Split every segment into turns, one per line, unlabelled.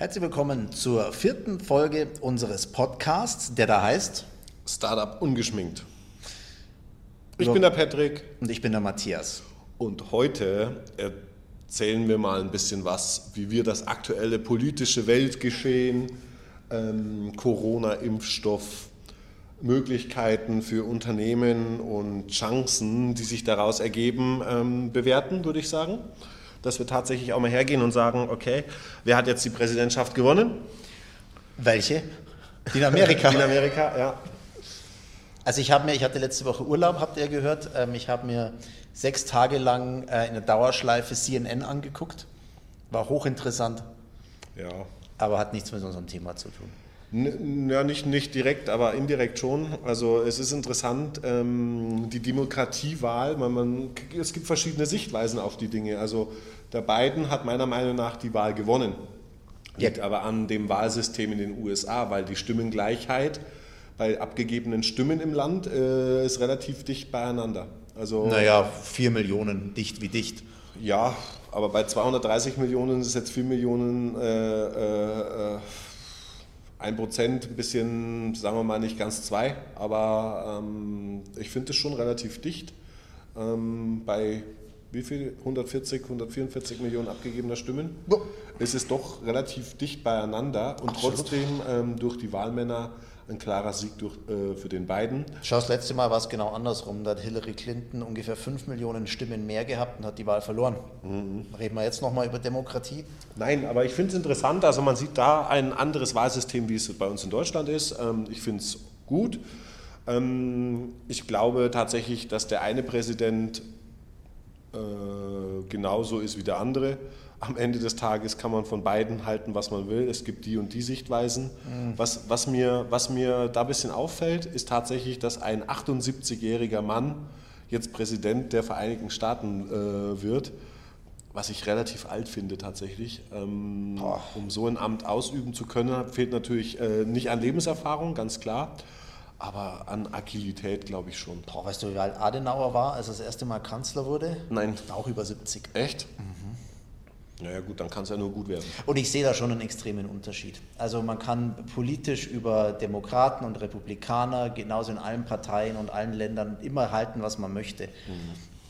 Herzlich willkommen zur vierten Folge unseres Podcasts, der da heißt
Startup ungeschminkt. Ich
So.
bin der Patrick
und ich bin der Matthias.
und heute erzählen wir mal ein bisschen was, wie wir das aktuelle politische Weltgeschehen, ähm, Corona-Impfstoff, Möglichkeiten für Unternehmen und Chancen, die sich daraus ergeben, ähm, bewerten, würde ich sagen. Dass wir tatsächlich auch mal hergehen und sagen, okay, wer hat jetzt die Präsidentschaft gewonnen?
Welche? Die in Amerika.
In Amerika, ja.
Also ich habe mir, ich hatte letzte Woche Urlaub, habt ihr gehört. Ähm, ich habe mir sechs Tage lang äh, in der Dauerschleife CNN angeguckt. War hochinteressant,
Ja,
aber hat nichts mit unserem Thema zu tun.
Ja, nicht, nicht direkt, aber indirekt schon. Also es ist interessant, ähm, die Demokratiewahl, man, man, es gibt verschiedene Sichtweisen auf die Dinge. Also der Biden hat meiner Meinung nach die Wahl gewonnen. Liegt
Ja.
aber an dem Wahlsystem in den USA, weil die Stimmengleichheit bei abgegebenen Stimmen im Land äh, ist relativ dicht beieinander. Also
Naja, vier Millionen, dicht wie dicht.
ja, aber bei 230 Millionen ist es jetzt 4 Millionen, äh, äh, 1 Prozent, ein bisschen, sagen wir mal, nicht ganz zwei, aber ähm, ich finde es schon relativ dicht. Ähm, bei wie viel? 140, 144 Millionen abgegebener Stimmen
Ja.
ist es doch relativ dicht beieinander und
Absolut.
trotzdem ähm, durch die Wahlmänner ein klarer Sieg durch, äh, für den beiden.
Schau, das letzte Mal war es genau andersrum. Da hat Hillary Clinton ungefähr 5 Millionen Stimmen mehr gehabt und hat die Wahl verloren. Reden wir jetzt nochmal über Demokratie?
Nein, aber ich finde es interessant. Also man sieht da ein anderes Wahlsystem, wie es bei uns in Deutschland ist. Ähm, Ich finde es gut. Ähm, Ich glaube tatsächlich, dass der eine Präsident äh, genauso ist wie der andere. Am Ende des Tages kann man von beiden halten, was man will. Es gibt die und die Sichtweisen. Was, was, mir, was mir da ein bisschen auffällt, ist tatsächlich, dass ein 78-jähriger Mann jetzt Präsident der Vereinigten Staaten äh, wird, was ich relativ alt finde tatsächlich. Ähm, um so ein Amt ausüben zu können, fehlt natürlich äh, nicht an Lebenserfahrung, ganz klar, aber an Agilität glaube ich schon.
Boah, weißt du, wie alt Adenauer war, als er das erste Mal Kanzler wurde?
Nein.
Auch über 70.
Echt? Naja gut, dann kann es ja nur gut werden.
Und ich sehe da schon einen extremen Unterschied. Also man kann politisch über Demokraten und Republikaner, genauso in allen Parteien und allen Ländern, immer halten, was man möchte.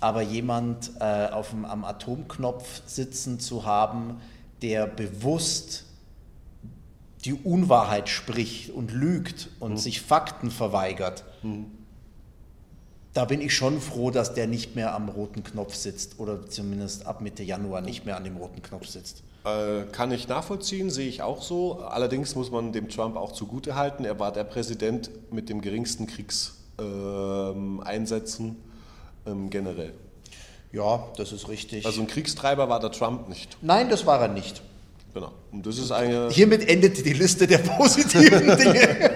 Aber jemand äh, auf dem, am Atomknopf sitzen zu haben, der bewusst die Unwahrheit spricht und lügt und sich Fakten verweigert, da bin ich schon froh, dass der nicht mehr am roten Knopf sitzt oder zumindest ab Mitte Januar nicht mehr an dem roten Knopf sitzt.
Äh, kann ich nachvollziehen, sehe ich auch so. Allerdings muss man dem Trump auch zugute halten, er war der Präsident mit dem geringsten Kriegseinsätzen ähm, generell.
Ja, das ist richtig.
Also ein Kriegstreiber war der Trump nicht.
Nein, das war er nicht.
Genau. Und das ist eine.
Hiermit endet die Liste der positiven Dinge.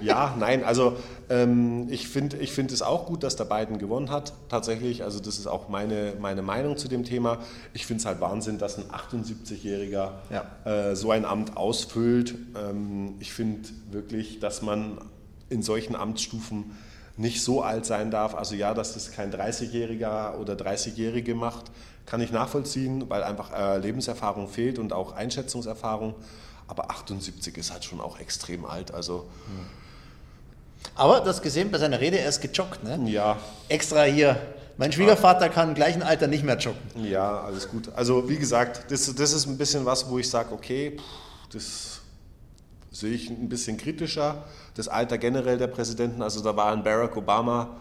Ja, nein, also ähm, ich finde ich find es auch gut, dass der Biden gewonnen hat, tatsächlich. Also das ist auch meine, meine Meinung zu dem Thema. Ich finde es halt Wahnsinn, dass ein 78-Jähriger
Ja.
äh, so ein Amt ausfüllt. Ähm, ich finde wirklich, dass man in solchen Amtsstufen nicht so alt sein darf. Also ja, dass das kein 30-Jähriger oder 30-Jährige macht, kann ich nachvollziehen, weil einfach äh, Lebenserfahrung fehlt und auch Einschätzungserfahrung. Aber 78 ist halt schon auch extrem alt. Also
Aber du hast gesehen bei seiner Rede, er ist gejoggt, ne?
ja,
Extra hier. Mein Schwiegervater kann im gleichen Alter nicht mehr joggen.
Ja, alles gut. Also wie gesagt, das, das ist ein bisschen was, wo ich sage, okay, das sehe ich ein bisschen kritischer. Das Alter generell der Präsidenten, also da war ein Barack Obama,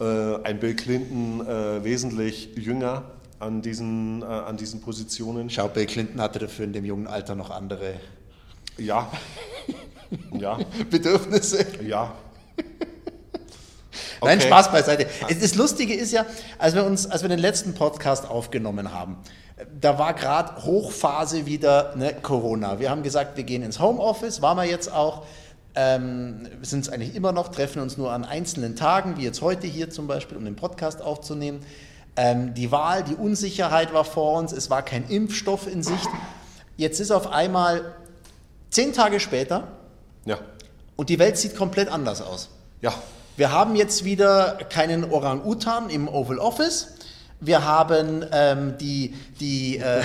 äh, ein Bill Clinton äh, wesentlich jünger an diesen, äh, an diesen Positionen.
Schau, Bill Clinton hatte dafür in dem jungen Alter noch andere
Ja, ja,
Bedürfnisse.
ja.
Nein,
Okay.
Spaß beiseite. Es- Das Lustige ist ja, als wir uns, als wir den letzten Podcast aufgenommen haben, da war gerade Hochphase wieder ne, Corona. Wir haben gesagt, wir gehen ins Homeoffice, waren wir jetzt auch. Ähm, sind es eigentlich immer noch, treffen uns nur an einzelnen Tagen, wie jetzt heute hier zum Beispiel, um den Podcast aufzunehmen. Ähm, die Wahl, die Unsicherheit war vor uns, es war kein Impfstoff in Sicht. Jetzt ist auf einmal zehn Tage später
Ja,
und die Welt sieht komplett anders aus.
ja,
Wir haben jetzt wieder keinen Orang-Utan im Oval Office. Wir haben ähm, die, die, äh,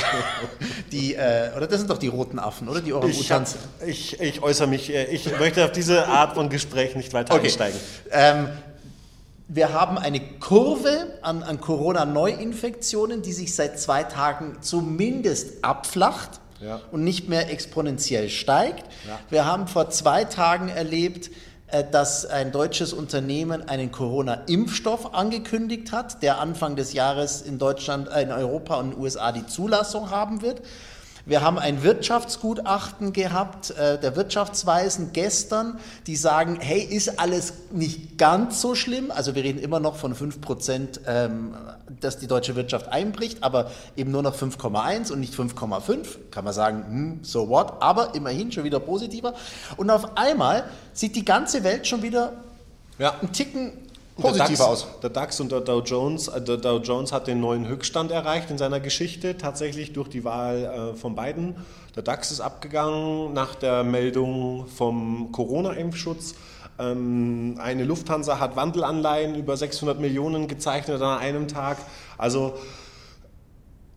die äh, oder das sind doch die roten Affen, oder? Die
Orang-Utans. Ich, ich, ich, äußere mich, äh, ich möchte auf diese Art von Gespräch nicht weiter okay. einsteigen.
Ähm, wir haben eine Kurve an, an Corona-Neuinfektionen, die sich seit zwei Tagen zumindest abflacht ja. und nicht mehr exponentiell steigt. Ja. Wir haben vor zwei Tagen erlebt, äh, dass ein deutsches Unternehmen einen Corona-Impfstoff angekündigt hat, der Anfang des Jahres in Deutschland, äh, in Europa und in den USA die Zulassung haben wird. Wir haben ein Wirtschaftsgutachten gehabt, äh, der Wirtschaftsweisen gestern, die sagen, hey, ist alles nicht ganz so schlimm. Also wir reden immer noch von 5 Prozent, ähm, dass die deutsche Wirtschaft einbricht, aber eben nur noch 5,1 und nicht 5,5. Kann man sagen, hm, so what, aber immerhin schon wieder positiver. Und auf einmal sieht die ganze Welt schon wieder ja. einen Ticken
positiver aus. Der DAX und der Dow Jones, äh, der Dow Jones hat den neuen Höchststand erreicht in seiner Geschichte, tatsächlich durch die Wahl äh, von Biden. Der DAX ist abgegangen nach der Meldung vom Corona-Impfschutz. Ähm, eine Lufthansa hat Wandelanleihen über 600 Millionen gezeichnet an einem Tag. Also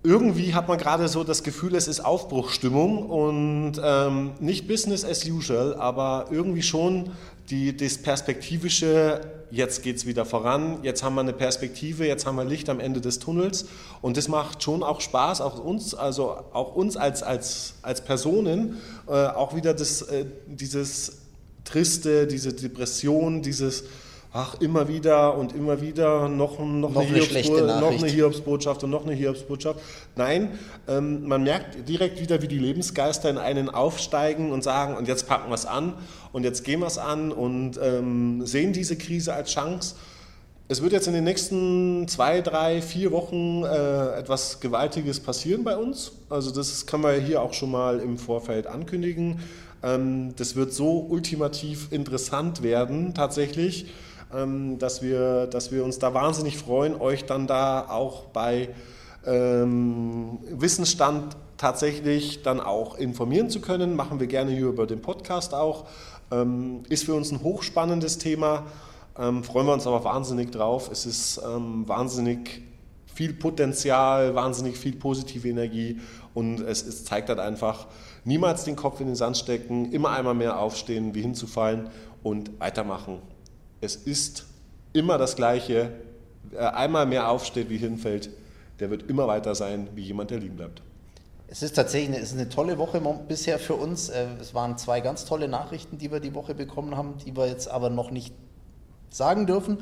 irgendwie hat man gerade so das Gefühl, es ist Aufbruchstimmung und ähm, nicht Business as usual, aber irgendwie schon die, das Perspektivische, jetzt geht es wieder voran, jetzt haben wir eine Perspektive, jetzt haben wir Licht am Ende des Tunnels. Und das macht schon auch Spaß, auch uns, also auch uns als, als, als Personen, äh, auch wieder das, äh, dieses Triste, diese Depression, dieses ach, immer wieder und immer wieder noch, noch, noch, eine, eine noch eine Hiobsbotschaft und noch eine Hiobsbotschaft. Nein, ähm, man merkt direkt wieder, wie die Lebensgeister in einen aufsteigen und sagen, und jetzt packen wir es an und jetzt gehen wir es an und ähm, sehen diese Krise als Chance. Es wird jetzt in den nächsten zwei, drei, vier Wochen äh, etwas Gewaltiges passieren bei uns. Also das kann man hier auch schon mal im Vorfeld ankündigen. Ähm, das wird so ultimativ interessant werden tatsächlich dass, wir, dass wir uns da wahnsinnig freuen, euch dann da auch bei ähm, Wissensstand tatsächlich dann auch informieren zu können. Machen wir gerne hier über den Podcast auch. Ähm, ist für uns ein hochspannendes Thema. Ähm, freuen wir uns aber wahnsinnig drauf. Es ist ähm, wahnsinnig viel Potenzial, wahnsinnig viel positive Energie und es, es, zeigt halt einfach, niemals den Kopf in den Sand stecken, immer einmal mehr aufstehen, wie hinzufallen und weitermachen es ist immer das Gleiche. Wer einmal mehr aufsteht wie hinfällt, der wird immer weiter sein wie jemand, der liegen bleibt.
Es ist tatsächlich eine, es ist eine tolle Woche bisher für uns. Äh, es waren zwei ganz tolle Nachrichten, die wir die Woche bekommen haben, die wir jetzt aber noch nicht sagen dürfen,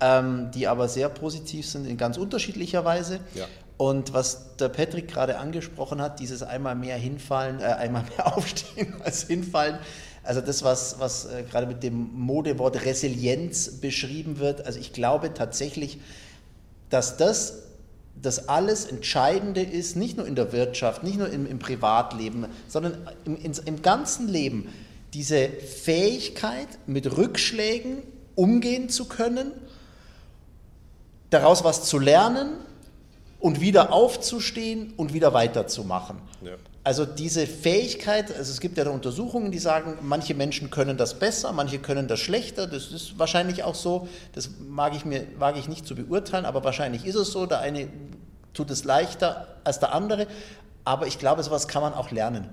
ähm, die aber sehr positiv sind in ganz unterschiedlicher Weise. Ja. Und was der Patrick gerade angesprochen hat, dieses einmal mehr hinfallen, äh, einmal mehr aufstehen als hinfallen, also das, was, was äh, gerade mit dem Modewort Resilienz beschrieben wird, also ich glaube tatsächlich, dass das das alles Entscheidende ist, nicht nur in der Wirtschaft, nicht nur im, im Privatleben, sondern im, im, ganzen Leben, diese Fähigkeit, mit Rückschlägen umgehen zu können, daraus was zu lernen und wieder aufzustehen und wieder weiterzumachen. Ja. Also diese Fähigkeit, also es gibt ja Untersuchungen, die sagen, manche Menschen können das besser, manche können das schlechter. Das ist wahrscheinlich auch so. Das mag ich mir wage ich nicht zu beurteilen, aber wahrscheinlich ist es so. Der eine tut es leichter als der andere, aber ich glaube, sowas kann man auch lernen.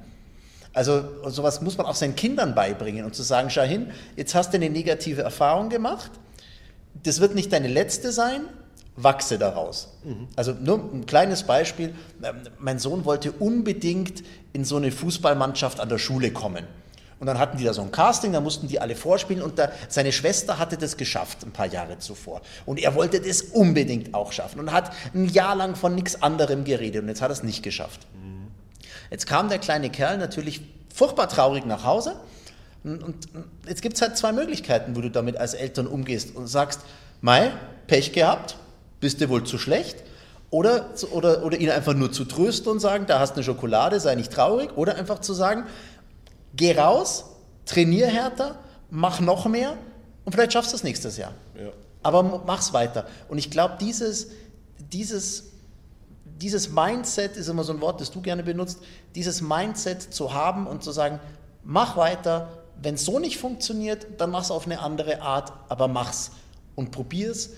Also sowas muss man auch seinen Kindern beibringen und zu sagen, schau hin, jetzt hast du eine negative Erfahrung gemacht. Das wird nicht deine letzte sein, wachse daraus. Mhm. Also nur ein kleines Beispiel. Ähm, mein Sohn wollte unbedingt in so eine Fußballmannschaft an der Schule kommen. Und dann hatten die da so ein Casting, da mussten die alle vorspielen und da, seine Schwester hatte das geschafft ein paar Jahre zuvor. Und er wollte das unbedingt auch schaffen und hat ein Jahr lang von nichts anderem geredet und jetzt hat er es nicht geschafft. Mhm. Jetzt kam der kleine Kerl natürlich furchtbar traurig nach Hause und jetzt gibt es halt zwei Möglichkeiten, wo du damit als Eltern umgehst und sagst, Mai, Pech gehabt, bist du wohl zu schlecht? Oder, oder, oder ihn einfach nur zu trösten und sagen, da hast du eine Schokolade, sei nicht traurig. Oder einfach zu sagen, geh raus, trainier härter, mach noch mehr und vielleicht schaffst du es nächstes Jahr. Ja. Aber mach's weiter. Und ich glaube, dieses, dieses, dieses Mindset ist immer so ein Wort, das du gerne benutzt, dieses Mindset zu haben und zu sagen, mach weiter, wenn es so nicht funktioniert, dann mach's auf eine andere Art, aber mach's und probier's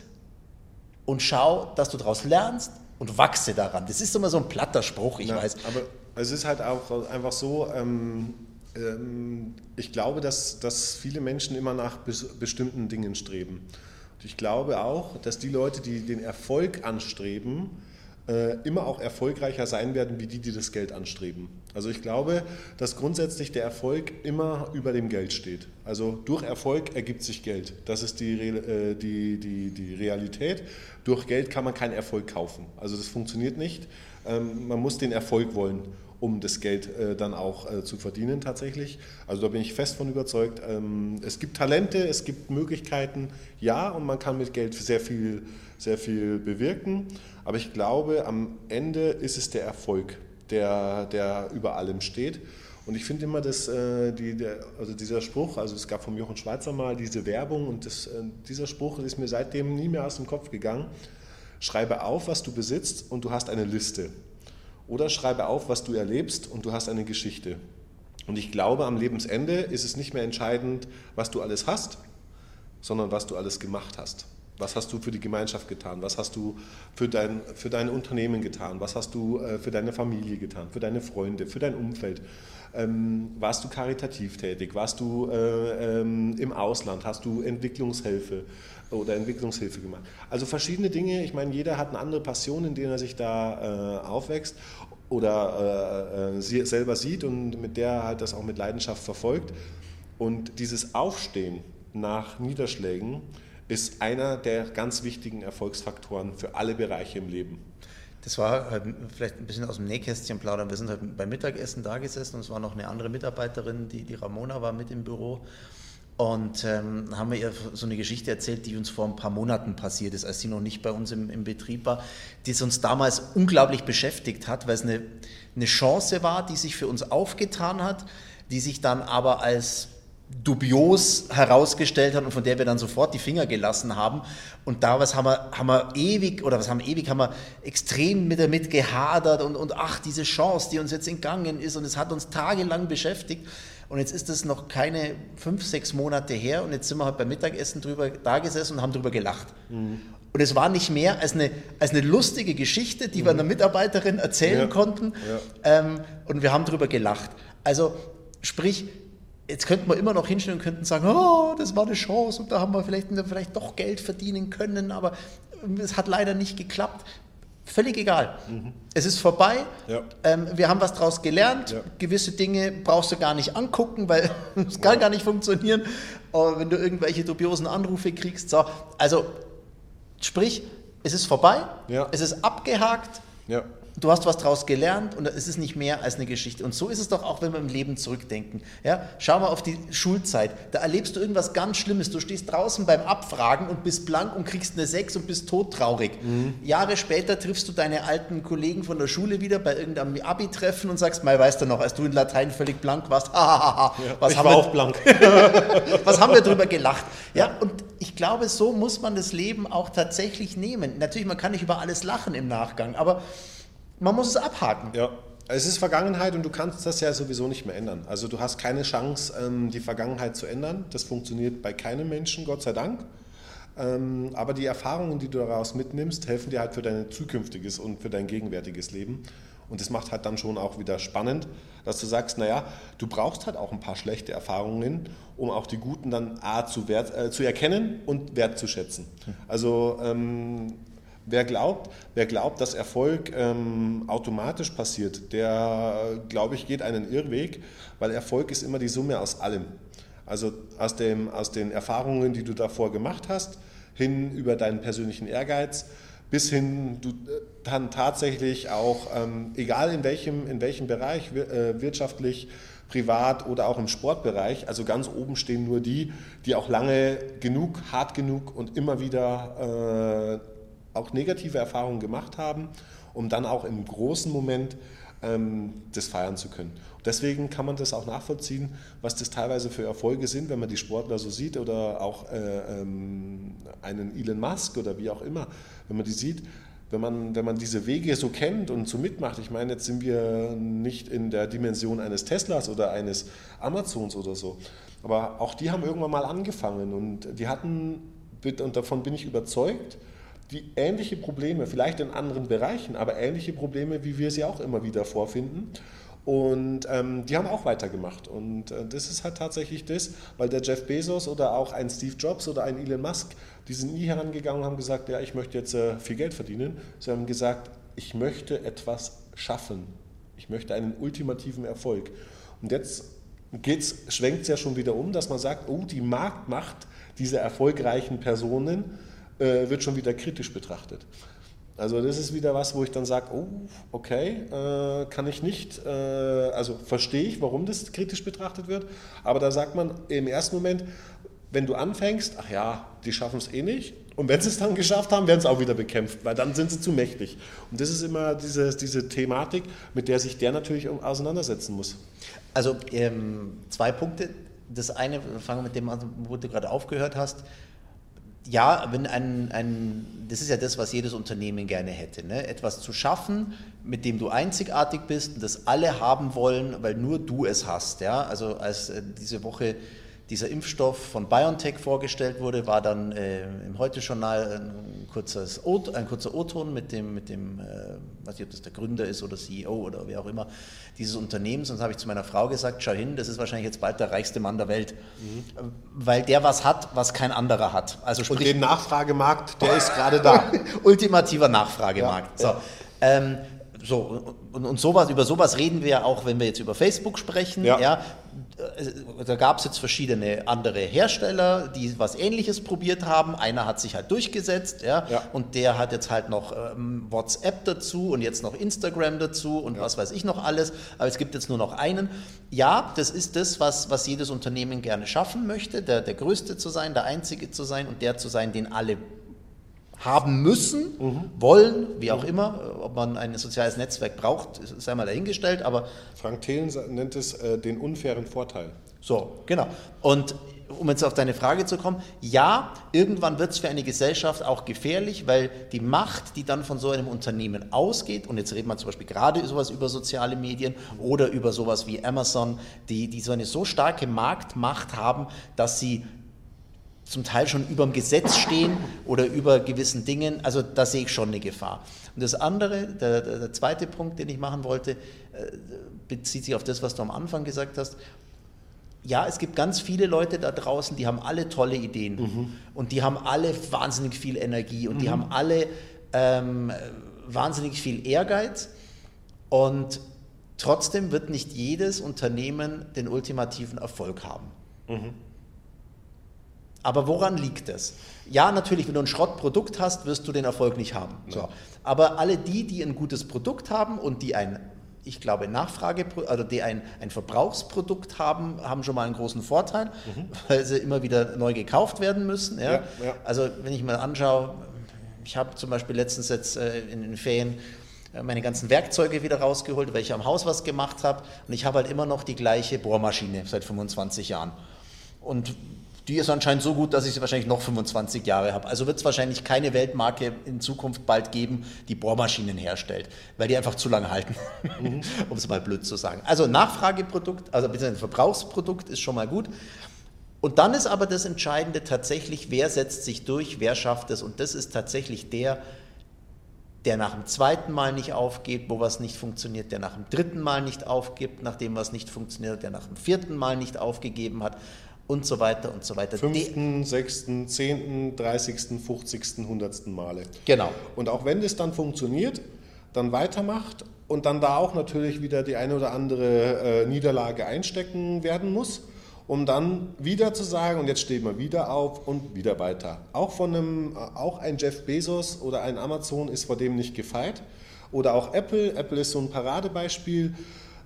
und schau, dass du daraus lernst und wachse daran. Das ist immer so ein platter Spruch, ich
ja,
weiß.
Aber es ist halt auch einfach so, ähm, ähm, ich glaube, dass, dass viele Menschen immer nach bes bestimmten Dingen streben. Und ich glaube auch, dass die Leute, die den Erfolg anstreben, äh, immer auch erfolgreicher sein werden, wie die, die das Geld anstreben. Also ich glaube, dass grundsätzlich der Erfolg immer über dem Geld steht. Also durch Erfolg ergibt sich Geld. Das ist die, äh, die, die, die Realität. Durch Geld kann man keinen Erfolg kaufen. Also das funktioniert nicht. Ähm, man muss den Erfolg wollen um das Geld äh, dann auch äh, zu verdienen tatsächlich. Also da bin ich fest von überzeugt. Ähm, es gibt Talente, es gibt Möglichkeiten, ja, und man kann mit Geld sehr viel, sehr viel bewirken. Aber ich glaube, am Ende ist es der Erfolg, der, der über allem steht. Und ich finde immer, dass äh, die, der, also dieser Spruch, also es gab vom Jochen Schweizer mal diese Werbung und das, äh, dieser Spruch ist mir seitdem nie mehr aus dem Kopf gegangen. Schreibe auf, was du besitzt und du hast eine Liste. Oder schreibe auf, was du erlebst und du hast eine Geschichte. Und ich glaube, am Lebensende ist es nicht mehr entscheidend, was du alles hast, sondern was du alles gemacht hast. Was hast du für die Gemeinschaft getan? Was hast du für dein, für dein Unternehmen getan? Was hast du äh, für deine Familie getan? Für deine Freunde? Für dein Umfeld? Ähm, warst du karitativ tätig? Warst du äh, ähm, im Ausland? Hast du Entwicklungshilfe oder Entwicklungshilfe gemacht? Also verschiedene Dinge. Ich meine, jeder hat eine andere Passion, in der er sich da äh, aufwächst oder äh, äh, sie selber sieht und mit der er halt das auch mit Leidenschaft verfolgt. Und dieses Aufstehen nach Niederschlägen ist einer der ganz wichtigen Erfolgsfaktoren für alle Bereiche im Leben.
Das war halt vielleicht ein bisschen aus dem Nähkästchen plaudern. Wir sind halt beim Mittagessen da gesessen und es war noch eine andere Mitarbeiterin, die, die Ramona war mit im Büro. Und ähm, haben wir ihr so eine Geschichte erzählt, die uns vor ein paar Monaten passiert ist, als sie noch nicht bei uns im, im Betrieb war, die es uns damals unglaublich beschäftigt hat, weil es eine, eine Chance war, die sich für uns aufgetan hat, die sich dann aber als dubios herausgestellt hat und von der wir dann sofort die Finger gelassen haben. Und da was haben wir, haben wir ewig, oder was haben wir ewig, haben wir extrem mit damit gehadert und, und ach, diese Chance, die uns jetzt entgangen ist und es hat uns tagelang beschäftigt. Und jetzt ist es noch keine fünf, sechs Monate her und jetzt sind wir halt beim Mittagessen drüber da gesessen und haben drüber gelacht. Mhm. Und es war nicht mehr als eine, als eine lustige Geschichte, die mhm. wir einer Mitarbeiterin erzählen ja. konnten. Ja. Ähm, und wir haben drüber gelacht. Also sprich, jetzt könnten wir immer noch hinstellen und könnten sagen, oh, das war eine Chance und da haben wir vielleicht, vielleicht doch Geld verdienen können, aber es hat leider nicht geklappt. Völlig egal. Mhm. Es ist vorbei. Ja. Ähm, wir haben was daraus gelernt. Ja. Gewisse Dinge brauchst du gar nicht angucken, weil es kann ja. gar nicht funktionieren, aber wenn du irgendwelche dubiosen Anrufe kriegst. So. Also sprich, es ist vorbei, es ist abgehakt du hast was daraus gelernt und es ist nicht mehr als eine Geschichte. Und so ist es doch auch, wenn wir im Leben zurückdenken. Ja? Schau mal auf die Schulzeit. Da erlebst du irgendwas ganz Schlimmes. Du stehst draußen beim Abfragen und bist blank und kriegst eine 6 und bist todtraurig. Mhm. Jahre später triffst du deine alten Kollegen von der Schule wieder bei irgendeinem Abi-Treffen und sagst, mal weißt du noch, als du in Latein völlig blank warst,
ja, was ich haben war wir, auch blank.
was haben wir drüber gelacht? Ja, und ich glaube, so muss man das Leben auch tatsächlich nehmen. Natürlich, man kann nicht über alles lachen im Nachgang, aber man muss es abhaken.
Ja. Es ist Vergangenheit und du kannst das ja sowieso nicht mehr ändern. Also du hast keine Chance, ähm, die Vergangenheit zu ändern. Das funktioniert bei keinem Menschen, Gott sei Dank. Ähm, aber die Erfahrungen, die du daraus mitnimmst, helfen dir halt für dein zukünftiges und für dein gegenwärtiges Leben. Und das macht halt dann schon auch wieder spannend, dass du sagst, naja, du brauchst halt auch ein paar schlechte Erfahrungen, um auch die guten dann A zu, wert, äh, zu erkennen und wertzuschätzen. Also ähm, Wer glaubt, wer glaubt, dass Erfolg ähm, automatisch passiert, der, glaube ich, geht einen Irrweg, weil Erfolg ist immer die Summe aus allem. Also aus, dem, aus den Erfahrungen, die du davor gemacht hast, hin über deinen persönlichen Ehrgeiz, bis hin du, äh, dann tatsächlich auch, ähm, egal in welchem, in welchem Bereich, äh, wirtschaftlich, privat oder auch im Sportbereich, also ganz oben stehen nur die, die auch lange genug, hart genug und immer wieder äh, auch negative Erfahrungen gemacht haben, um dann auch im großen Moment ähm, das feiern zu können. Deswegen kann man das auch nachvollziehen, was das teilweise für Erfolge sind, wenn man die Sportler so sieht oder auch äh, ähm, einen Elon Musk oder wie auch immer, wenn man die sieht. Wenn man, wenn man diese Wege so kennt und so mitmacht, ich meine, jetzt sind wir nicht in der Dimension eines Teslas oder eines Amazons oder so, aber auch die haben irgendwann mal angefangen und die hatten, und davon bin ich überzeugt, die ähnliche Probleme, vielleicht in anderen Bereichen, aber ähnliche Probleme, wie wir sie auch immer wieder vorfinden. Und ähm, die haben auch weitergemacht. Und äh, das ist halt tatsächlich das, weil der Jeff Bezos oder auch ein Steve Jobs oder ein Elon Musk, die sind nie herangegangen und haben gesagt, ja, ich möchte jetzt äh, viel Geld verdienen. Sie haben gesagt, ich möchte etwas schaffen. Ich möchte einen ultimativen Erfolg. Und jetzt schwenkt es ja schon wieder um, dass man sagt, oh, die Marktmacht dieser erfolgreichen Personen äh, wird schon wieder kritisch betrachtet. Also das ist wieder was, wo ich dann sage, oh, okay, äh, kann ich nicht, äh, also verstehe ich, warum das kritisch betrachtet wird, aber da sagt man im ersten Moment, wenn du anfängst, ach ja, die schaffen es eh nicht, und wenn sie es dann geschafft haben, werden sie auch wieder bekämpft, weil dann sind sie zu mächtig. Und das ist immer diese, diese Thematik, mit der sich der natürlich auseinandersetzen muss.
Also ähm, zwei Punkte. Das eine, fangen wir mit dem an, wo du gerade aufgehört hast ja, wenn ein, ein, das ist ja das, was jedes Unternehmen gerne hätte, ne? etwas zu schaffen, mit dem du einzigartig bist und das alle haben wollen, weil nur du es hast. Ja? Also als äh, diese Woche dieser Impfstoff von BioNTech vorgestellt wurde, war dann äh, im Heute-Journal ein, kurzes o, ein kurzer O-Ton mit dem, mit dem äh, weiß nicht, ob das der Gründer ist oder CEO oder wer auch immer, dieses Unternehmens. Und dann habe ich zu meiner Frau gesagt, schau hin, das ist wahrscheinlich jetzt bald der reichste Mann der Welt, mhm. weil der was hat, was kein anderer hat.
Also sprich, Und den Nachfragemarkt, der ist gerade da.
Ultimativer Nachfragemarkt. Ja, so. Ähm, so, und, und sowas, über sowas reden wir ja auch, wenn wir jetzt über Facebook sprechen. Ja. ja da gab es jetzt verschiedene andere Hersteller, die was Ähnliches probiert haben. Einer hat sich halt durchgesetzt, ja, ja. und der hat jetzt halt noch ähm, WhatsApp dazu und jetzt noch Instagram dazu und ja. was weiß ich noch alles. Aber es gibt jetzt nur noch einen. Ja, das ist das, was, was jedes Unternehmen gerne schaffen möchte, der, der Größte zu sein, der Einzige zu sein und der zu sein, den alle haben müssen, mhm. wollen, wie auch mhm. immer. Ob man ein soziales Netzwerk braucht, sei mal dahingestellt. Aber
Frank Thelen nennt es äh, den unfairen Vorteil.
So, genau. Und um jetzt auf deine Frage zu kommen, ja, irgendwann wird es für eine Gesellschaft auch gefährlich, weil die Macht, die dann von so einem Unternehmen ausgeht, und jetzt reden wir zum Beispiel gerade sowas über soziale Medien oder über sowas wie Amazon, die, die so eine so starke Marktmacht haben, dass sie zum Teil schon über dem Gesetz stehen oder über gewissen Dingen. Also da sehe ich schon eine Gefahr. Und das andere, der, der, zweite Punkt, den ich machen wollte, äh, bezieht sich auf das, was du am Anfang gesagt hast. Ja, es gibt ganz viele Leute da draußen, die haben alle tolle Ideen mhm. und die haben alle wahnsinnig viel Energie und mhm. die haben alle ähm, wahnsinnig viel Ehrgeiz und trotzdem wird nicht jedes Unternehmen den ultimativen Erfolg haben. Mhm. Aber woran liegt es? Ja, natürlich, wenn du ein Schrottprodukt hast, wirst du den Erfolg nicht haben. So. Aber alle die, die ein gutes Produkt haben und die ein, ich glaube, Nachfrage, also die ein, ein Verbrauchsprodukt haben, haben schon mal einen großen Vorteil, mhm. weil sie immer wieder neu gekauft werden müssen. Ja? Ja, ja. Also wenn ich mal anschaue, ich habe zum Beispiel letztens jetzt äh, in den Ferien äh, meine ganzen Werkzeuge wieder rausgeholt, weil ich am Haus was gemacht habe und ich habe halt immer noch die gleiche Bohrmaschine seit 25 Jahren. Und die ist anscheinend so gut, dass ich sie wahrscheinlich noch 25 Jahre habe. Also wird es wahrscheinlich keine Weltmarke in Zukunft bald geben, die Bohrmaschinen herstellt, weil die einfach zu lange halten, mhm. um es mal blöd zu sagen. Also Nachfrageprodukt, also ein Verbrauchsprodukt ist schon mal gut. Und dann ist aber das Entscheidende tatsächlich, wer setzt sich durch, wer schafft es. Und das ist tatsächlich der, der nach dem zweiten Mal nicht aufgibt, wo was nicht funktioniert, der nach dem dritten Mal nicht aufgibt, nachdem was nicht funktioniert, der nach dem vierten Mal nicht aufgegeben hat und so weiter und so weiter.
Fünften, sechsten, zehnten, dreißigsten, fünfzigsten, hundertsten Male.
Genau.
Und auch wenn das dann funktioniert, dann weitermacht und dann da auch natürlich wieder die eine oder andere äh, Niederlage einstecken werden muss, um dann wieder zu sagen, und jetzt stehen wir wieder auf und wieder weiter. Auch von einem, äh, auch ein Jeff Bezos oder ein Amazon ist vor dem nicht gefeit. Oder auch Apple. Apple ist so ein Paradebeispiel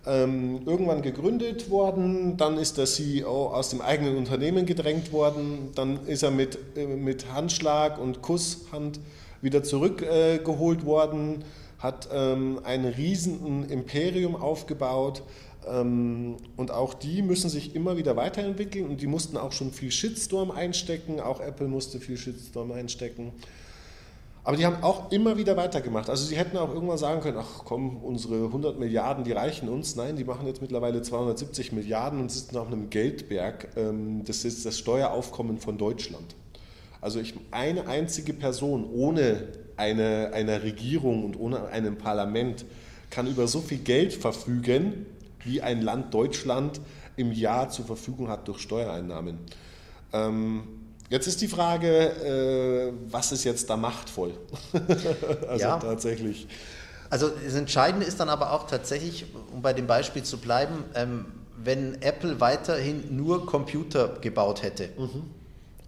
ähm, irgendwann gegründet worden, dann ist der CEO aus dem eigenen Unternehmen gedrängt worden, dann ist er mit, äh, mit Handschlag und Kusshand wieder zurückgeholt äh, worden, hat ähm, ein riesen Imperium aufgebaut ähm, und auch die müssen sich immer wieder weiterentwickeln und die mussten auch schon viel Shitstorm einstecken, auch Apple musste viel Shitstorm einstecken. Aber die haben auch immer wieder weitergemacht. Also sie hätten auch irgendwann sagen können, ach komm, unsere 100 Milliarden, die reichen uns. Nein, die machen jetzt mittlerweile 270 Milliarden und sitzen auf einem Geldberg. Ähm, das ist das Steueraufkommen von Deutschland. Also ich, eine einzige Person ohne eine, eine Regierung und ohne ein Parlament kann über so viel Geld verfügen, wie ein Land Deutschland im Jahr zur Verfügung hat durch Steuereinnahmen. Ähm, jetzt ist die Frage, äh, was ist jetzt da machtvoll?
also ja. tatsächlich. Also das Entscheidende ist dann aber auch tatsächlich, um bei dem Beispiel zu bleiben, ähm, wenn Apple weiterhin nur Computer gebaut hätte mhm.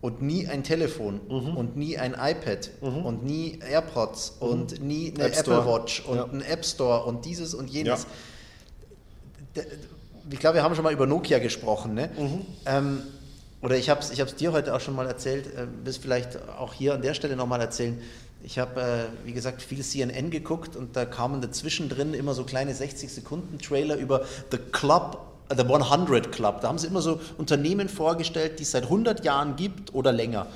und nie ein Telefon mhm. und nie ein iPad mhm. und nie AirPods mhm. und nie eine App Apple Watch und ja. ein App Store und dieses und jenes. Ja. Ich glaube, wir haben schon mal über Nokia gesprochen. Ne? Mhm. Ähm, oder ich habe es ich dir heute auch schon mal erzählt, äh, bis vielleicht auch hier an der Stelle nochmal erzählen. Ich habe, äh, wie gesagt, viel CNN geguckt und da kamen dazwischen drin immer so kleine 60-Sekunden-Trailer über The Club The 100 Club. Da haben sie immer so Unternehmen vorgestellt, die es seit 100 Jahren gibt oder länger.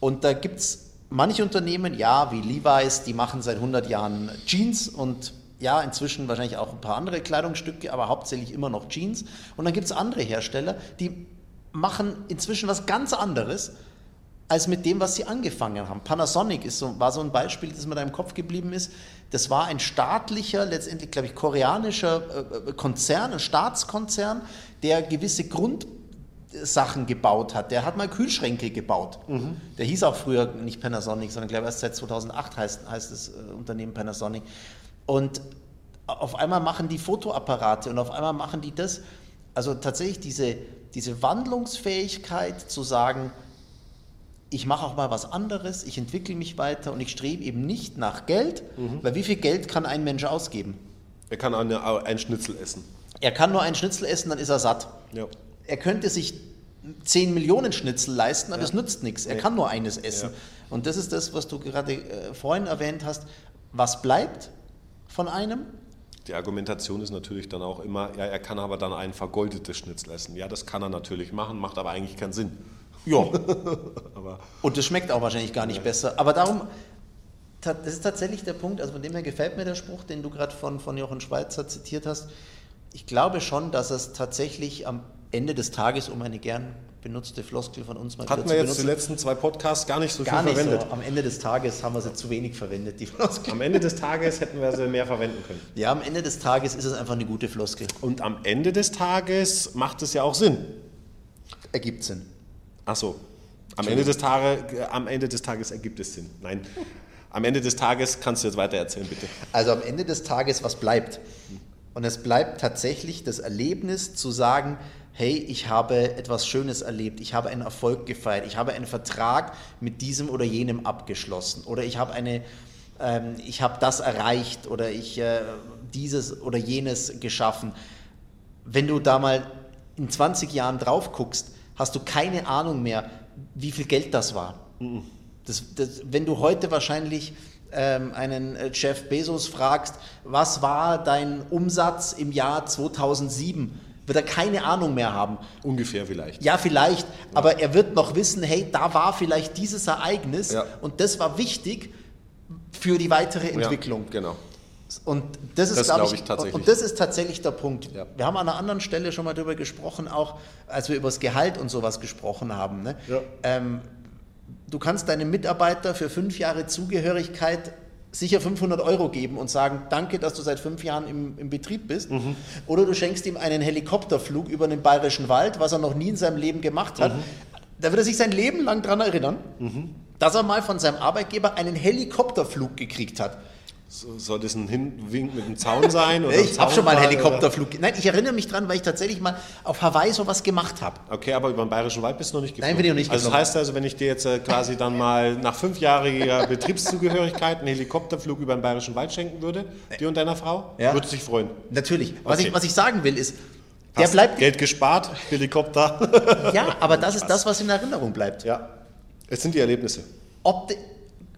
Und da gibt es manche Unternehmen, ja, wie Levi's, die machen seit 100 Jahren Jeans und ja, inzwischen wahrscheinlich auch ein paar andere Kleidungsstücke, aber hauptsächlich immer noch Jeans. Und dann gibt es andere Hersteller, die machen inzwischen was ganz anderes als mit dem, was sie angefangen haben. Panasonic ist so, war so ein Beispiel, das mir da im Kopf geblieben ist. Das war ein staatlicher, letztendlich glaube ich koreanischer äh, Konzern, ein Staatskonzern, der gewisse Grundsachen gebaut hat. Der hat mal Kühlschränke gebaut. Mhm. Der hieß auch früher nicht Panasonic, sondern glaube erst seit 2008 heißt, heißt das äh, Unternehmen Panasonic. Und auf einmal machen die Fotoapparate und auf einmal machen die das. Also tatsächlich diese, diese Wandlungsfähigkeit zu sagen, ich mache auch mal was anderes, ich entwickle mich weiter und ich strebe eben nicht nach Geld, mhm. weil wie viel Geld kann ein Mensch ausgeben?
Er kann eine, ein Schnitzel essen.
Er kann nur ein Schnitzel essen, dann ist er satt. Ja. Er könnte sich 10 Millionen Schnitzel leisten, aber es nützt nichts. Er nee. kann nur eines essen. Ja. Und das ist das, was du gerade äh, vorhin erwähnt hast. Was bleibt von einem?
Die Argumentation ist natürlich dann auch immer, ja, er kann aber dann ein vergoldetes Schnitzel essen. Ja, das kann er natürlich machen, macht aber eigentlich keinen Sinn.
Ja. und das schmeckt auch wahrscheinlich gar nicht ja. besser. Aber darum, das ist tatsächlich der Punkt, also von dem her gefällt mir der Spruch, den du gerade von, von Jochen Schweizer zitiert hast. Ich glaube schon, dass es tatsächlich am Ende des Tages, um eine gern benutzte Floskel von uns
mal Hatten wir jetzt benutzen. die letzten zwei Podcasts gar nicht so gar viel nicht verwendet.
So. Am Ende des Tages haben wir sie zu wenig verwendet, die
Floskel. Am Ende des Tages hätten wir sie mehr verwenden können.
Ja, am Ende des Tages ist es einfach eine gute Floskel.
Und am Ende des Tages macht es ja auch Sinn.
Ergibt Sinn.
Ach so. Am Ende, des Tage, am Ende des Tages ergibt es Sinn. Nein. Am Ende des Tages kannst du jetzt weiter erzählen, bitte.
Also am Ende des Tages, was bleibt? Und es bleibt tatsächlich das Erlebnis zu sagen, hey, ich habe etwas Schönes erlebt, ich habe einen Erfolg gefeiert, ich habe einen Vertrag mit diesem oder jenem abgeschlossen oder ich habe eine, ähm, ich habe das erreicht oder ich äh, dieses oder jenes geschaffen. Wenn du da mal in 20 Jahren drauf guckst, hast du keine Ahnung mehr, wie viel Geld das war. Mhm. Das, das, wenn du heute wahrscheinlich ähm, einen äh, Jeff Bezos fragst, was war dein Umsatz im Jahr 2007, wird er keine Ahnung mehr haben.
Ungefähr vielleicht.
Ja, vielleicht, ja. aber er wird noch wissen, hey, da war vielleicht dieses Ereignis ja. und das war wichtig für die weitere Entwicklung.
Ja, genau.
Und das ist, das glaube ich, tatsächlich. Und das ist tatsächlich der Punkt. Ja. Wir haben an einer anderen Stelle schon mal darüber gesprochen, auch als wir über das Gehalt und sowas gesprochen haben. Ne? Ja. Ähm, du kannst deinem Mitarbeiter für fünf Jahre Zugehörigkeit sicher 500 Euro geben und sagen, danke, dass du seit fünf Jahren im, im Betrieb bist. Mhm. Oder du schenkst ihm einen Helikopterflug über den Bayerischen Wald, was er noch nie in seinem Leben gemacht hat. Mhm. Da wird er sich sein Leben lang daran erinnern, mhm. dass er mal von seinem Arbeitgeber einen Helikopterflug gekriegt hat.
Soll das ein Hinwink mit einem Zaun sein?
Oder ich habe schon mal einen Helikopterflug. Oder? Nein, ich erinnere mich dran, weil ich tatsächlich mal auf Hawaii sowas gemacht habe.
Okay, aber über den Bayerischen Wald bist du noch nicht
geflogen? Nein, bin ich noch nicht
Also das heißt also, wenn ich dir jetzt äh, quasi dann mal nach fünfjähriger Betriebszugehörigkeit einen Helikopterflug über den Bayerischen Wald schenken würde, dir und deiner Frau, ja. würdest du dich freuen?
Natürlich. Okay. Was, ich, was ich sagen will ist, der Hast bleibt...
Geld gespart, Helikopter.
ja, aber das ist das, was in Erinnerung bleibt.
Ja, es sind die Erlebnisse.
Ob... De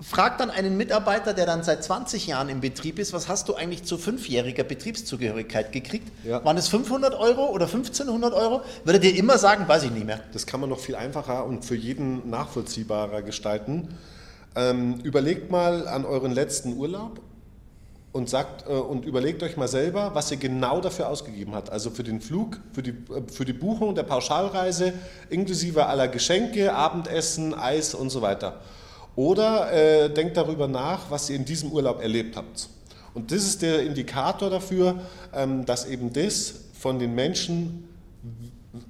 Frag dann einen Mitarbeiter, der dann seit 20 Jahren im Betrieb ist, was hast du eigentlich zu fünfjähriger Betriebszugehörigkeit gekriegt? Ja. Waren es 500 Euro oder 1500 Euro? Würde dir immer sagen, weiß ich nicht mehr.
Das kann man noch viel einfacher und für jeden nachvollziehbarer gestalten. Ähm, überlegt mal an euren letzten Urlaub und sagt äh, und überlegt euch mal selber, was ihr genau dafür ausgegeben habt. Also für den Flug, für die, äh, für die Buchung der Pauschalreise, inklusive aller Geschenke, Abendessen, Eis und so weiter. Oder äh, denkt darüber nach, was ihr in diesem Urlaub erlebt habt. Und das ist der Indikator dafür, ähm, dass eben das von den Menschen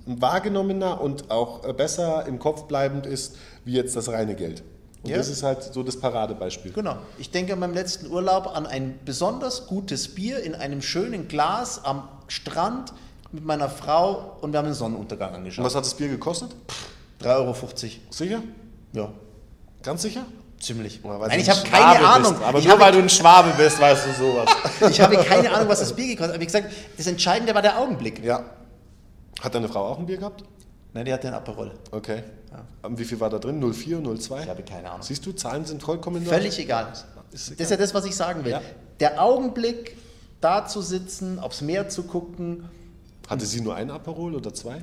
wahrgenommener und auch äh, besser im Kopf bleibend ist, wie jetzt das reine Geld. Und ja. das ist halt so das Paradebeispiel.
Genau. Ich denke an meinem letzten Urlaub an ein besonders gutes Bier in einem schönen Glas am Strand mit meiner Frau und wir haben den Sonnenuntergang angeschaut.
Und was hat das Bier gekostet?
3,50 Euro.
Sicher?
Ja.
Ganz sicher?
Ziemlich.
Weil Nein, ich habe keine Ahnung.
Bist. Aber ich nur weil du ein Schwabe bist, weißt du sowas. ich habe keine Ahnung, was das Bier gekostet hat. Aber wie gesagt, das Entscheidende war der Augenblick.
Ja. Hat deine Frau auch ein Bier gehabt?
Nein, die hatte einen Aperol.
Okay. Ja. Wie viel war da drin? 04, 02?
Ich habe keine Ahnung.
Siehst du, Zahlen sind vollkommen
Völlig egal. Das ist ja das, was ich sagen will. Ja. Der Augenblick, da zu sitzen, aufs Meer zu gucken.
Hatte sie nur ein Aperol oder zwei? War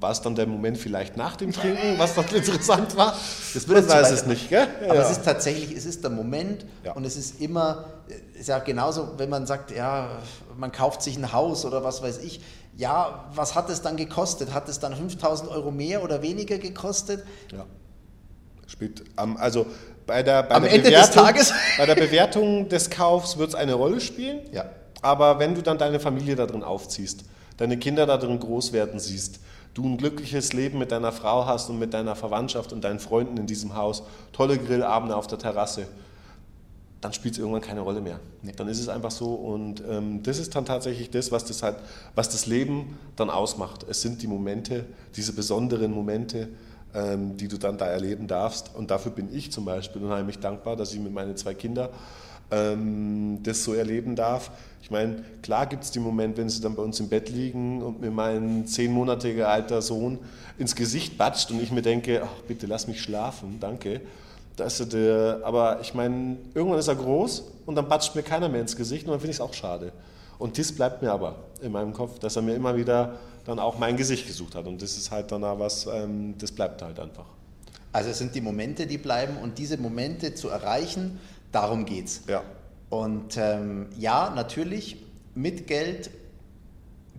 es dann der Moment vielleicht nach dem Trinken, was dann interessant war?
Das wird weiß es nicht, gell? Aber ja. es ist tatsächlich, es ist der Moment ja. und es ist immer, ist ja genauso, wenn man sagt, ja, man kauft sich ein Haus oder was weiß ich ja, was hat es dann gekostet? Hat es dann 5000 Euro mehr oder weniger gekostet?
Ja. Spielt, also bei der, bei
Am
der
Ende des Tages?
Bei der Bewertung des Kaufs wird es eine Rolle spielen.
Ja.
Aber wenn du dann deine Familie da drin aufziehst, deine Kinder da drin groß werden siehst, du ein glückliches Leben mit deiner Frau hast und mit deiner Verwandtschaft und deinen Freunden in diesem Haus, tolle Grillabende auf der Terrasse, dann spielt es irgendwann keine Rolle mehr. Nee. Dann ist es einfach so und ähm, das ist dann tatsächlich das, was das halt, was das Leben dann ausmacht. Es sind die Momente, diese besonderen Momente, ähm, die du dann da erleben darfst. Und dafür bin ich zum Beispiel unheimlich dankbar, dass ich mit meinen zwei Kindern ähm, das so erleben darf. Ich meine, klar gibt es die Momente, wenn sie dann bei uns im Bett liegen und mir mein zehnmonatiger alter Sohn ins Gesicht batscht und ich mir denke, ach, bitte lass mich schlafen, danke. Das ist der, aber ich meine, irgendwann ist er groß und dann batscht mir keiner mehr ins Gesicht und dann finde ich es auch schade. Und das bleibt mir aber in meinem Kopf, dass er mir immer wieder dann auch mein Gesicht gesucht hat. Und das ist halt dann auch was, ähm, das bleibt halt einfach.
Also es sind die Momente, die bleiben und diese Momente zu erreichen, darum geht's.
Ja.
Und ähm, ja, natürlich, mit Geld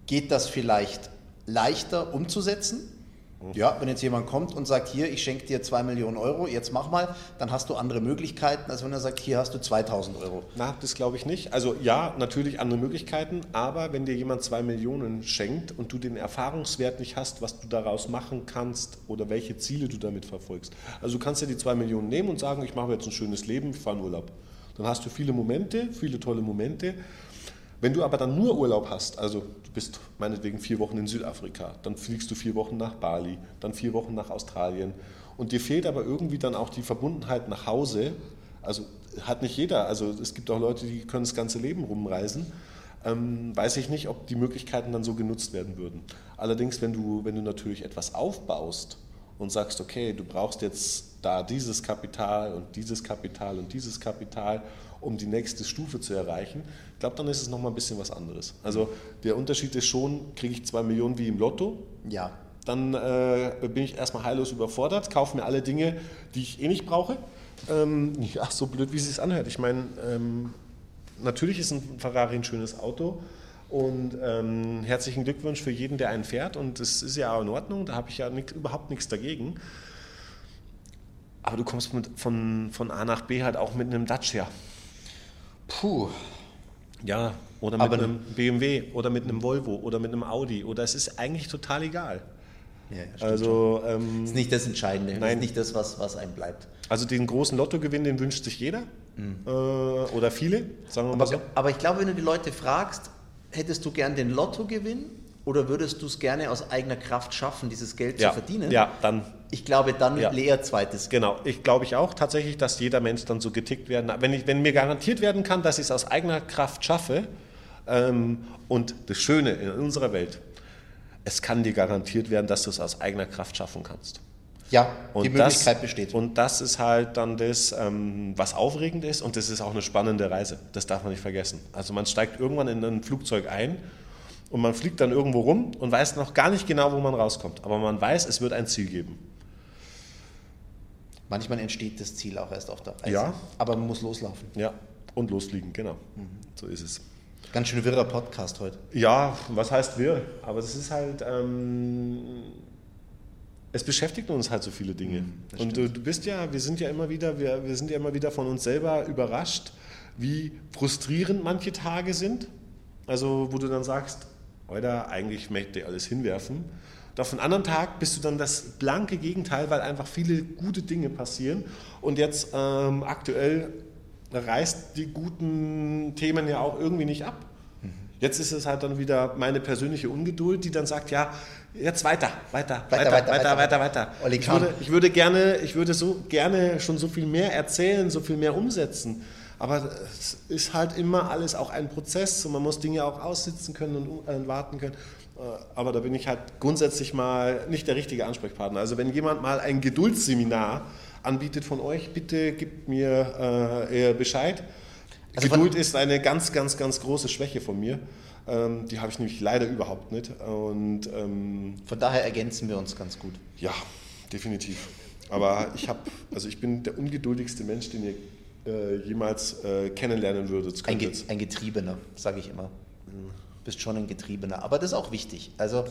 geht das vielleicht leichter umzusetzen. Ja, wenn jetzt jemand kommt und sagt, hier, ich schenke dir 2 Millionen Euro, jetzt mach mal, dann hast du andere Möglichkeiten, als wenn er sagt, hier hast du 2000 Euro.
Na, das glaube ich nicht. Also ja, natürlich andere Möglichkeiten, aber wenn dir jemand 2 Millionen schenkt und du den Erfahrungswert nicht hast, was du daraus machen kannst oder welche Ziele du damit verfolgst. Also du kannst dir die 2 Millionen nehmen und sagen, ich mache jetzt ein schönes Leben, ich fahre in Urlaub. Dann hast du viele Momente, viele tolle Momente. Wenn du aber dann nur Urlaub hast, also du bist meinetwegen vier Wochen in Südafrika, dann fliegst du vier Wochen nach Bali, dann vier Wochen nach Australien und dir fehlt aber irgendwie dann auch die Verbundenheit nach Hause, also hat nicht jeder, also es gibt auch Leute, die können das ganze Leben rumreisen, ähm, weiß ich nicht, ob die Möglichkeiten dann so genutzt werden würden. Allerdings, wenn du, wenn du natürlich etwas aufbaust und sagst, okay, du brauchst jetzt da dieses Kapital und dieses Kapital und dieses Kapital um die nächste Stufe zu erreichen. Ich glaube, dann ist es nochmal ein bisschen was anderes. Also der Unterschied ist schon, kriege ich zwei Millionen wie im Lotto?
Ja.
Dann äh, bin ich erstmal heillos überfordert, kaufe mir alle Dinge, die ich eh nicht brauche. Ähm, ja, so blöd, wie es sich anhört. Ich meine, ähm, natürlich ist ein Ferrari ein schönes Auto. Und ähm, herzlichen Glückwunsch für jeden, der einen fährt. Und das ist ja auch in Ordnung, da habe ich ja nicht, überhaupt nichts dagegen. Aber du kommst mit, von, von A nach B halt auch mit einem Dacia.
Puh.
Ja, oder mit Aber einem BMW oder mit einem Volvo oder mit einem Audi oder es ist eigentlich total egal.
Ja, also ähm, ist nicht das Entscheidende, nein. ist nicht das, was, was einem bleibt.
Also den großen Lottogewinn, den wünscht sich jeder mhm. äh, oder viele,
sagen wir mal so. Aber ich glaube, wenn du die Leute fragst, hättest du gern den Lottogewinn oder würdest du es gerne aus eigener Kraft schaffen, dieses Geld
ja.
zu verdienen?
Ja, dann.
Ich glaube, dann ja. eher zweites.
Genau, ich glaube ich auch tatsächlich, dass jeder Mensch dann so getickt werden. Wenn, ich, wenn mir garantiert werden kann, dass ich es aus eigener Kraft schaffe, ähm, und das Schöne in unserer Welt, es kann dir garantiert werden, dass du es aus eigener Kraft schaffen kannst.
Ja,
und
die Möglichkeit das, besteht.
Und das ist halt dann das, ähm, was aufregend ist und das ist auch eine spannende Reise. Das darf man nicht vergessen. Also man steigt irgendwann in ein Flugzeug ein und man fliegt dann irgendwo rum und weiß noch gar nicht genau, wo man rauskommt. Aber man weiß, es wird ein Ziel geben.
Manchmal entsteht das Ziel auch erst auf der
Reise. Ja.
Aber man muss loslaufen.
Ja. Und losfliegen, genau. Mhm. So ist es.
Ganz schön wirrer Podcast heute.
Ja, was heißt wirr? Aber es ist halt, ähm, es beschäftigt uns halt so viele Dinge. Mhm, und du, du, bist ja, wir sind ja immer wieder, wir, wir sind ja immer wieder von uns selber überrascht, wie frustrierend manche Tage sind. Also, wo du dann sagst, oder eigentlich möchte ich alles hinwerfen. Und auf einen anderen Tag bist du dann das blanke Gegenteil, weil einfach viele gute Dinge passieren. Und jetzt ähm, aktuell reißt die guten Themen ja auch irgendwie nicht ab. Jetzt ist es halt dann wieder meine persönliche Ungeduld, die dann sagt, ja, jetzt weiter, weiter, weiter, weiter, weiter, weiter. weiter. Ich, würde, ich würde gerne, ich würde so gerne schon so viel mehr erzählen, so viel mehr umsetzen. Aber es ist halt immer alles auch ein Prozess und man muss Dinge auch aussitzen können und äh, warten können. Äh, aber da bin ich halt grundsätzlich mal nicht der richtige Ansprechpartner. Also wenn jemand mal ein Geduldsseminar anbietet von euch, bitte gebt mir äh, Bescheid. Also Geduld ist eine ganz, ganz, ganz große Schwäche von mir. Ähm, die habe ich nämlich leider überhaupt nicht. Und, ähm,
von daher ergänzen wir uns ganz gut.
Ja, definitiv. Aber ich habe, also ich bin der ungeduldigste Mensch, den ihr äh, jemals äh, kennenlernen würdet.
Ein, Ge ein Getriebener, sage ich immer. Du bist schon ein Getriebener. Aber das ist auch wichtig. Also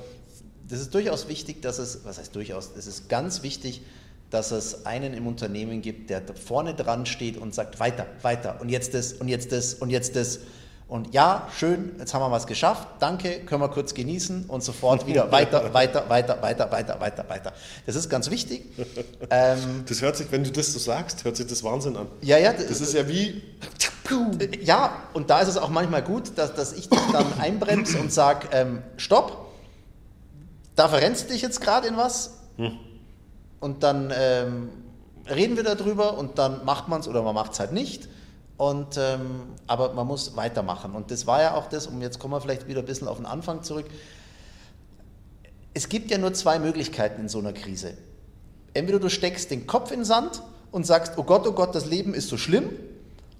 das ist durchaus wichtig, dass es, was heißt durchaus, es ist ganz wichtig, dass es einen im Unternehmen gibt, der vorne dran steht und sagt, weiter, weiter und jetzt das und jetzt das und jetzt das. Und ja, schön, jetzt haben wir was geschafft, danke, können wir kurz genießen und sofort wieder weiter, weiter, weiter, weiter, weiter, weiter, weiter. Das ist ganz wichtig.
Ähm, das hört sich, wenn du das so sagst, hört sich das Wahnsinn an.
Ja, ja.
Das ist ja wie...
Ja, und da ist es auch manchmal gut, dass, dass ich dich dann einbremse und sage, ähm, stopp, da verrennst du dich jetzt gerade in was. Hm und dann ähm, reden wir darüber und dann macht man es oder man macht es halt nicht. Und, ähm, aber man muss weitermachen. Und das war ja auch das, und jetzt kommen wir vielleicht wieder ein bisschen auf den Anfang zurück. Es gibt ja nur zwei Möglichkeiten in so einer Krise. Entweder du steckst den Kopf in den Sand und sagst, oh Gott, oh Gott, das Leben ist so schlimm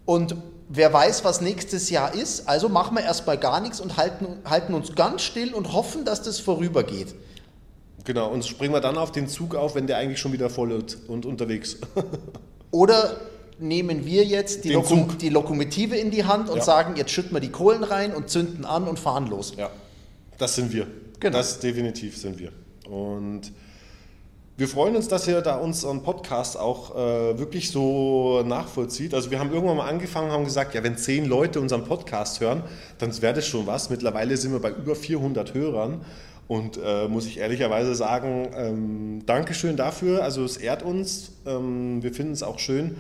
und wer weiß, was nächstes Jahr ist, also machen wir erstmal gar nichts und halten, halten uns ganz still und hoffen, dass das vorübergeht.
Genau, und springen wir dann auf den Zug auf, wenn der eigentlich schon wieder voll ist und unterwegs.
Oder nehmen wir jetzt die, Lokom die, Lokomotive in die Hand und ja. sagen, jetzt schütten wir die Kohlen rein und zünden an und fahren los.
Ja, das sind wir. Genau. Das definitiv sind wir. Und wir freuen uns, dass ihr da unseren Podcast auch äh, wirklich so nachvollzieht. Also wir haben irgendwann mal angefangen, haben gesagt, ja, wenn zehn Leute unseren Podcast hören, dann wäre das schon was. Mittlerweile sind wir bei über 400 Hörern. Und äh, muss ich ehrlicherweise sagen, ähm, Dankeschön dafür. Also es ehrt uns. Ähm, wir finden es auch schön,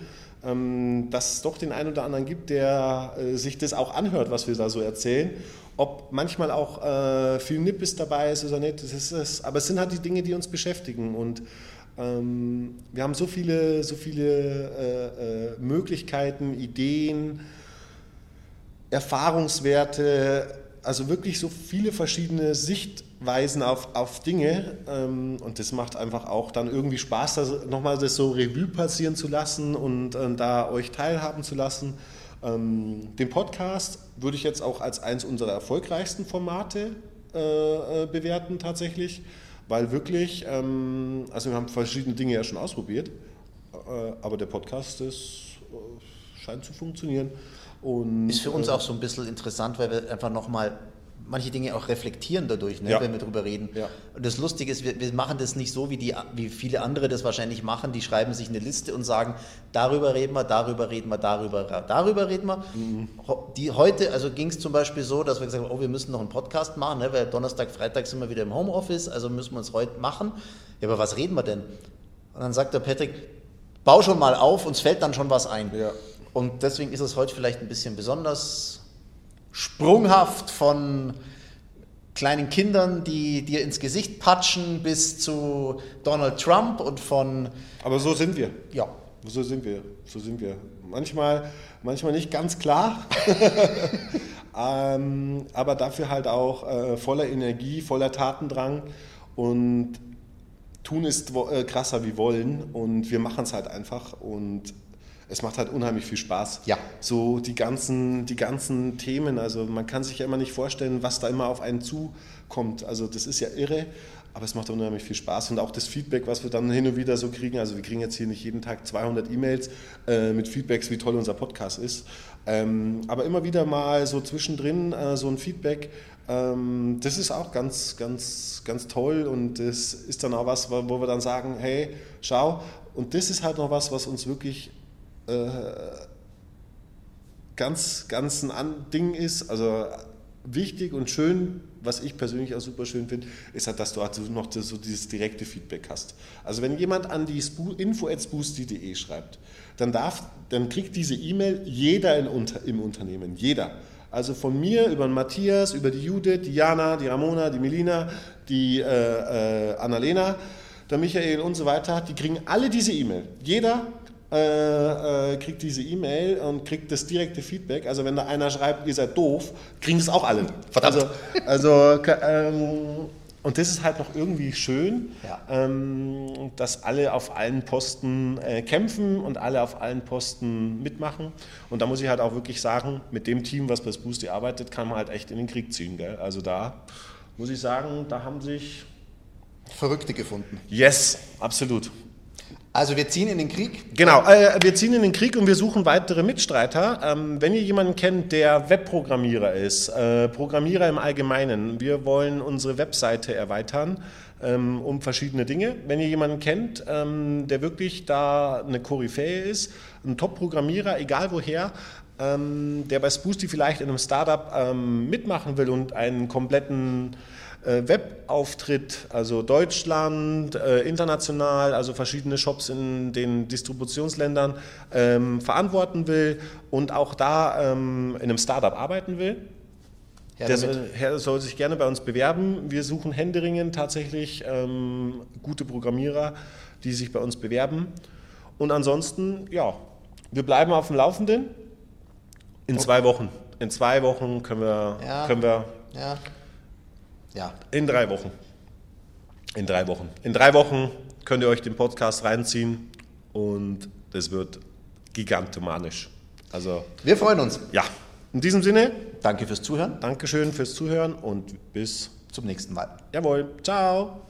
dass es doch den einen oder anderen gibt, der äh, sich das auch anhört, was wir da so erzählen. Ob manchmal auch äh, viel Nippes dabei ist oder nicht, das ist es. Aber es sind halt die Dinge, die uns beschäftigen. Und ähm, wir haben so viele, so viele äh, Möglichkeiten, Ideen, Erfahrungswerte, also wirklich so viele verschiedene Sichtweisen Weisen auf, auf Dinge ähm, und das macht einfach auch dann irgendwie Spaß, das, nochmal das so Revue passieren zu lassen und äh, da euch teilhaben zu lassen. Ähm, den Podcast würde ich jetzt auch als eins unserer erfolgreichsten Formate äh, äh, bewerten tatsächlich, weil wirklich, ähm, also wir haben verschiedene Dinge ja schon ausprobiert, äh, aber der Podcast ist, äh, scheint zu funktionieren.
Und, ist für uns äh, auch so ein bisschen interessant, weil wir einfach nochmal manche Dinge auch reflektieren dadurch, ne, ja. wenn wir darüber reden. Ja. Und das Lustige ist, wir, wir, machen das nicht so, wie, die, wie viele andere das wahrscheinlich machen. Die schreiben sich eine Liste und sagen, darüber reden wir, darüber reden wir, darüber, darüber reden wir. Mhm. Die, heute, also ging es zum Beispiel so, dass wir gesagt haben, oh, wir müssen noch einen Podcast machen, ne, weil Donnerstag, Freitag sind wir wieder im Homeoffice, also müssen wir uns heute machen. Ja, aber was reden wir denn? Und dann sagt der Patrick, bau schon mal auf, uns fällt dann schon was ein. Ja. Und deswegen ist es heute vielleicht ein bisschen besonders sprunghaft von kleinen Kindern, die dir ins Gesicht patschen, bis zu Donald Trump und von.
Aber so sind wir.
Ja.
So sind wir. So sind wir. Manchmal, manchmal nicht ganz klar, ähm, aber dafür halt auch äh, voller Energie, voller Tatendrang und tun ist äh, krasser wie wollen und wir machen es halt einfach und es macht halt unheimlich viel Spaß.
Ja.
So die ganzen, die ganzen Themen, also man kann sich ja immer nicht vorstellen, was da immer auf einen zukommt. Also das ist ja irre. aber es macht unheimlich viel Spaß und auch das Feedback, was wir dann hin und wieder so kriegen. Also wir kriegen jetzt hier nicht jeden Tag 200 E-Mails äh, mit Feedbacks, wie toll unser Podcast ist. Ähm, aber immer wieder mal so zwischendrin äh, so ein Feedback, ähm, das ist auch ganz, ganz, ganz toll und das ist dann auch was, wo wir dann sagen, hey, schau, und das ist halt noch was, was uns wirklich äh, ganz, ganz ein Ding ist. Also wichtig und schön, was ich persönlich auch super schön finde, ist halt, dass du halt noch so dieses direkte Feedback hast. Also wenn jemand an die info.spoosty.de schreibt, dann, darf, dann kriegt diese E-Mail jeder in, im Unternehmen, jeder. Also von mir über den Matthias, über die Judith, die Jana, die Ramona, die Melina, die äh, äh, Annalena, der Michael und so weiter, die kriegen alle diese E-Mail. Jeder äh, äh, kriegt diese E-Mail und kriegt das direkte Feedback. Also wenn da einer schreibt, ihr seid doof, kriegen es auch alle. Verdammt. Also, also ähm, und das ist halt noch irgendwie schön, ja. ähm, dass alle auf allen Posten äh, kämpfen und alle auf allen Posten mitmachen. Und da muss ich halt auch wirklich sagen, mit dem Team, was bei Spoosty arbeitet, kann man halt echt in den Krieg ziehen. Gell? Also da muss ich sagen, da haben sich
Verrückte gefunden.
Yes, absolut.
Also wir ziehen in den Krieg?
Genau, äh, wir ziehen in den Krieg und wir suchen weitere Mitstreiter. Ähm, wenn ihr jemanden kennt, der Webprogrammierer ist, äh, Programmierer im Allgemeinen, wir wollen unsere Webseite erweitern ähm, um verschiedene Dinge. Wenn ihr jemanden kennt, ähm, der wirklich da eine Koryphäe ist, ein Top-Programmierer, egal woher, ähm, der bei Spoosty vielleicht in einem Startup ähm, mitmachen will und einen kompletten Webauftritt, also Deutschland, äh, international, also verschiedene Shops in den Distributionsländern ähm, verantworten will und auch da ähm, in einem Startup arbeiten will. der soll, soll, sich gerne bei uns bewerben. Wir suchen händeringend tatsächlich ähm, gute Programmierer, die sich bei uns bewerben. Und ansonsten, ja, wir bleiben auf dem Laufenden. In okay. zwei Wochen. In zwei Wochen können wir, ja. können wir ja. Ja. In drei Wochen. In drei Wochen. In drei Wochen könnt ihr euch den Podcast reinziehen und das wird gigantomanisch. Also,
Wir freuen uns.
Ja. In diesem Sinne.
Danke fürs Zuhören.
Dankeschön fürs Zuhören und bis
zum nächsten Mal.
Jawohl. Ciao.